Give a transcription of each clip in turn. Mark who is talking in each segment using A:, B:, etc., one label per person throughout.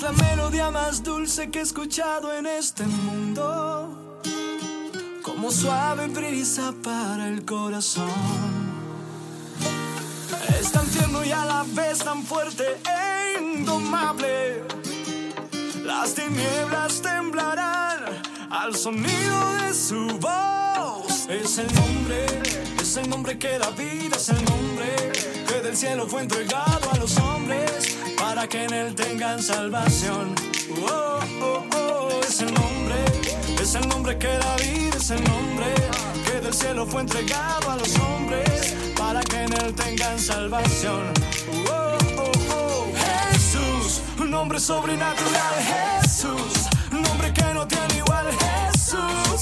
A: Es la melodía más dulce que he escuchado en este mundo. Como suave brisa para el corazón. Es tan tierno y a la vez tan fuerte e indomable. Las tinieblas temblarán al sonido de su voz. Es el nombre, es el nombre que da vida, es el nombre del cielo fue entregado a los hombres para que en él tengan salvación. Oh, oh, oh, es el nombre, es el nombre que da vida, es el nombre que del cielo fue entregado a los hombres para que en él tengan salvación. Oh, oh, oh, Jesús, nombre sobrenatural, Jesús, nombre que no tiene igual, Jesús,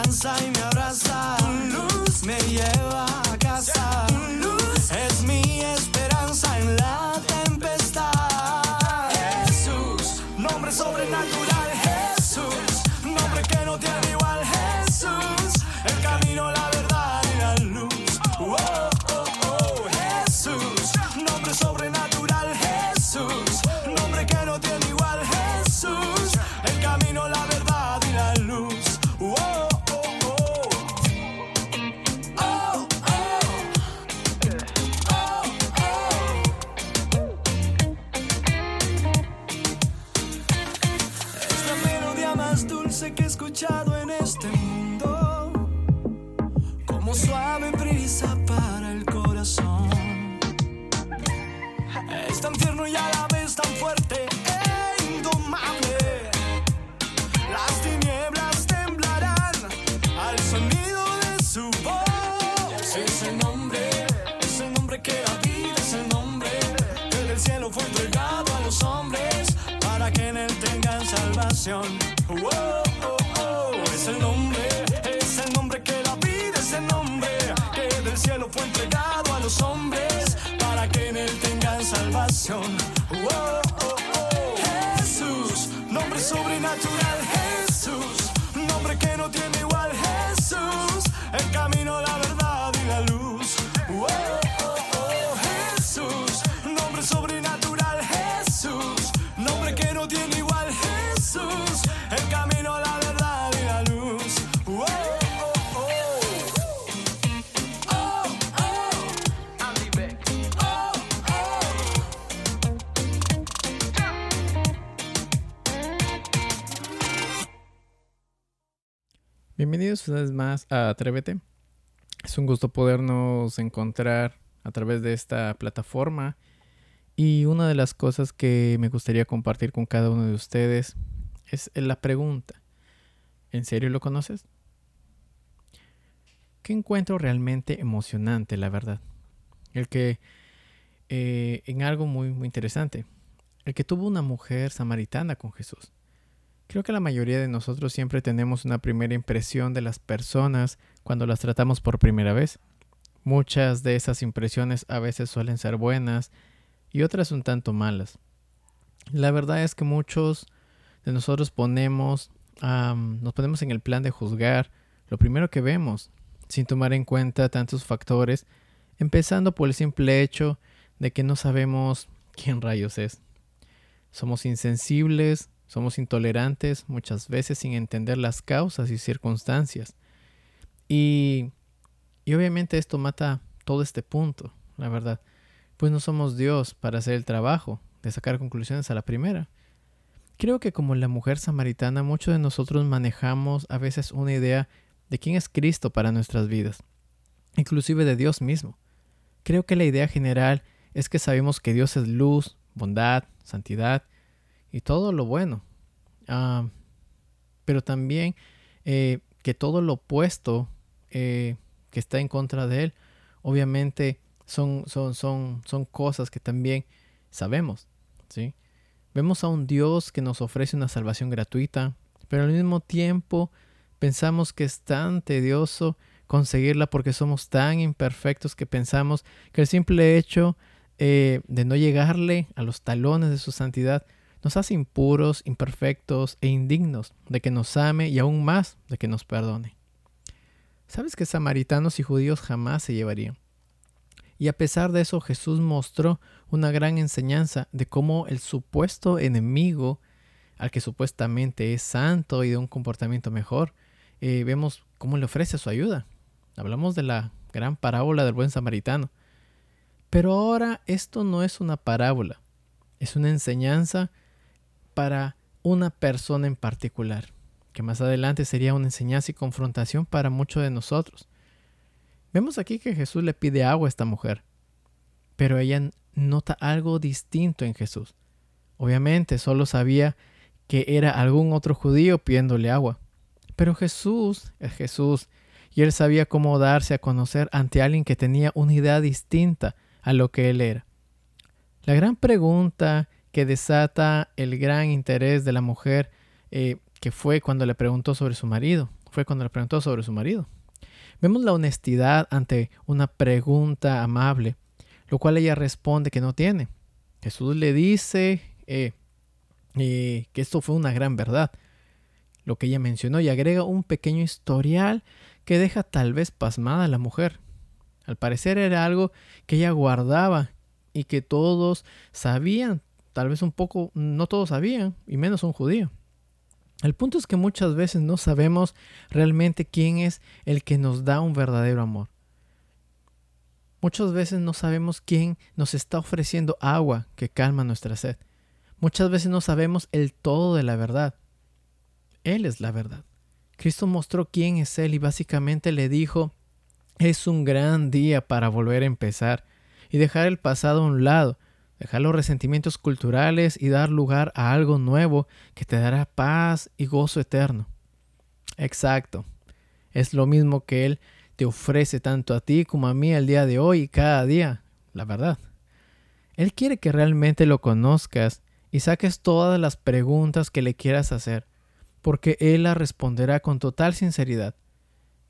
A: alcanza y me abraza. Tu luz me lleva a casa. Tu luz es mi esperanza en la tempestad. Jesús, nombre sobrenatural. Suave brisa para el corazón. Es tan tierno y a la vez tan fuerte e indomable. Las tinieblas temblarán al sonido de su voz. Es el nombre, es el nombre que da vida, es el nombre que del cielo fue entregado a los hombres para que en él tengan salvación. Fue entregado a los hombres para que en él tengan salvación. Oh, oh, oh, Jesús, nombre sobrenatural, Jesús, nombre que no tiene igual, Jesús, el camino, la verdad y la luz. Oh, oh, Jesús, nombre sobrenatural, Jesús, nombre que no tiene igual, Jesús, el camino,
B: Bienvenidos una vez más a Atrévete. Es un gusto podernos encontrar a través de esta plataforma. Y una de las cosas que me gustaría compartir con cada uno de ustedes es la pregunta. ¿En serio lo conoces? ¿Qué encuentro realmente emocionante, la verdad? El que, eh, en algo muy, muy interesante, el que tuvo una mujer samaritana con Jesús. Creo que la mayoría de nosotros siempre tenemos una primera impresión de las personas cuando las tratamos por primera vez. Muchas de esas impresiones a veces suelen ser buenas y otras un tanto malas. La verdad es que muchos de nosotros ponemos, nos ponemos en el plan de juzgar lo primero que vemos, sin tomar en cuenta tantos factores, empezando por el simple hecho de que no sabemos quién rayos es. Somos insensibles, somos intolerantes, muchas veces sin entender las causas y circunstancias. Y, y obviamente esto mata todo este punto, la verdad. Pues no somos Dios para hacer el trabajo de sacar conclusiones a la primera. Creo que como la mujer samaritana, muchos de nosotros manejamos a veces una idea de quién es Cristo para nuestras vidas, inclusive de Dios mismo. Creo que la idea general es que sabemos que Dios es luz, bondad, santidad y todo lo bueno. Ah, pero también eh, que todo lo opuesto eh, que está en contra de Él, obviamente son, son, son, son cosas que también sabemos. ¿sí? Vemos a un Dios que nos ofrece una salvación gratuita, pero al mismo tiempo pensamos que es tan tedioso conseguirla porque somos tan imperfectos que pensamos que el simple hecho eh, de no llegarle a los talones de su santidad nos hace impuros, imperfectos e indignos de que nos ame y aún más de que nos perdone. ¿Sabes que samaritanos y judíos jamás se llevarían? Y a pesar de eso Jesús mostró una gran enseñanza de cómo el supuesto enemigo, al que supuestamente es santo y de un comportamiento mejor, eh, vemos cómo le ofrece su ayuda. Hablamos de la gran parábola del buen samaritano. Pero ahora esto no es una parábola, es una enseñanza para una persona en particular, que más adelante sería una enseñanza y confrontación para muchos de nosotros. Vemos aquí que Jesús le pide agua a esta mujer, pero ella nota algo distinto en Jesús. Obviamente solo sabía que era algún otro judío pidiéndole agua, pero Jesús es Jesús y él sabía cómo darse a conocer ante alguien que tenía una idea distinta a lo que él era. La gran pregunta que desata el gran interés de la mujer, eh, que fue cuando le preguntó sobre su marido, fue cuando le preguntó sobre su marido. Vemos la honestidad ante una pregunta amable, lo cual ella responde que no tiene. Jesús le dice eh, eh, que esto fue una gran verdad, lo que ella mencionó, y agrega un pequeño historial que deja tal vez pasmada a la mujer. Al parecer era algo que ella guardaba y que todos sabían, tal vez un poco, no todos sabían, y menos un judío. El punto es que muchas veces no sabemos realmente quién es el que nos da un verdadero amor. Muchas veces no sabemos quién nos está ofreciendo agua que calma nuestra sed. Muchas veces no sabemos el todo de la verdad. Él es la verdad. Cristo mostró quién es Él y básicamente le dijo, es un gran día para volver a empezar y dejar el pasado a un lado dejar los resentimientos culturales y dar lugar a algo nuevo que te dará paz y gozo eterno. Exacto. Es lo mismo que Él te ofrece tanto a ti como a mí el día de hoy y cada día, la verdad. Él quiere que realmente lo conozcas y saques todas las preguntas que le quieras hacer, porque Él las responderá con total sinceridad.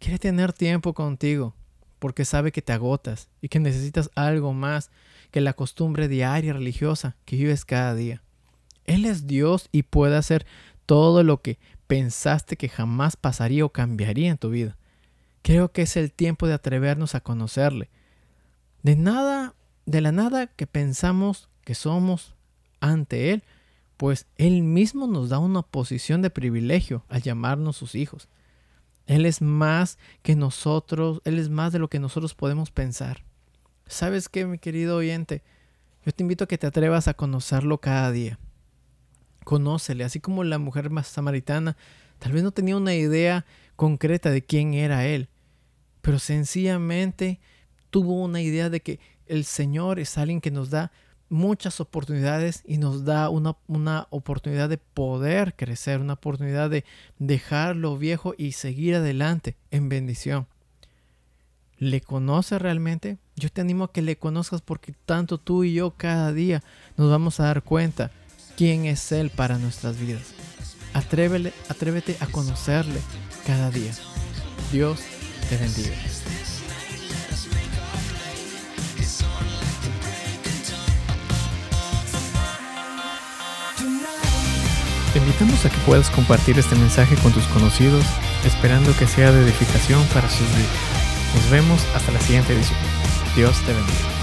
B: Quiere tener tiempo contigo, porque sabe que te agotas y que necesitas algo más que la costumbre diaria religiosa que vives cada día. Él es Dios y puede hacer todo lo que pensaste que jamás pasaría o cambiaría en tu vida. Creo que es el tiempo de atrevernos a conocerle. De nada, de la nada que pensamos que somos ante Él, pues Él mismo nos da una posición de privilegio al llamarnos sus hijos. Él es más que nosotros, Él es más de lo que nosotros podemos pensar. ¿Sabes qué, mi querido oyente? Yo te invito a que te atrevas a conocerlo cada día. Conócele, así como la mujer más samaritana tal vez no tenía una idea concreta de quién era Él, pero sencillamente tuvo una idea de que el Señor es alguien que nos da muchas oportunidades y nos da una, una, oportunidad de poder crecer, una oportunidad de dejar lo viejo y seguir adelante en bendición. ¿Le conoces realmente? Yo te animo a que le conozcas porque tanto tú y yo cada día nos vamos a dar cuenta quién es Él para nuestras vidas. Atrévele, atrévete a conocerle cada día. Dios te bendiga. Te invitamos a que puedas compartir este mensaje con tus conocidos, esperando que sea de edificación para sus vidas. Nos vemos hasta la siguiente edición. Dios te bendiga.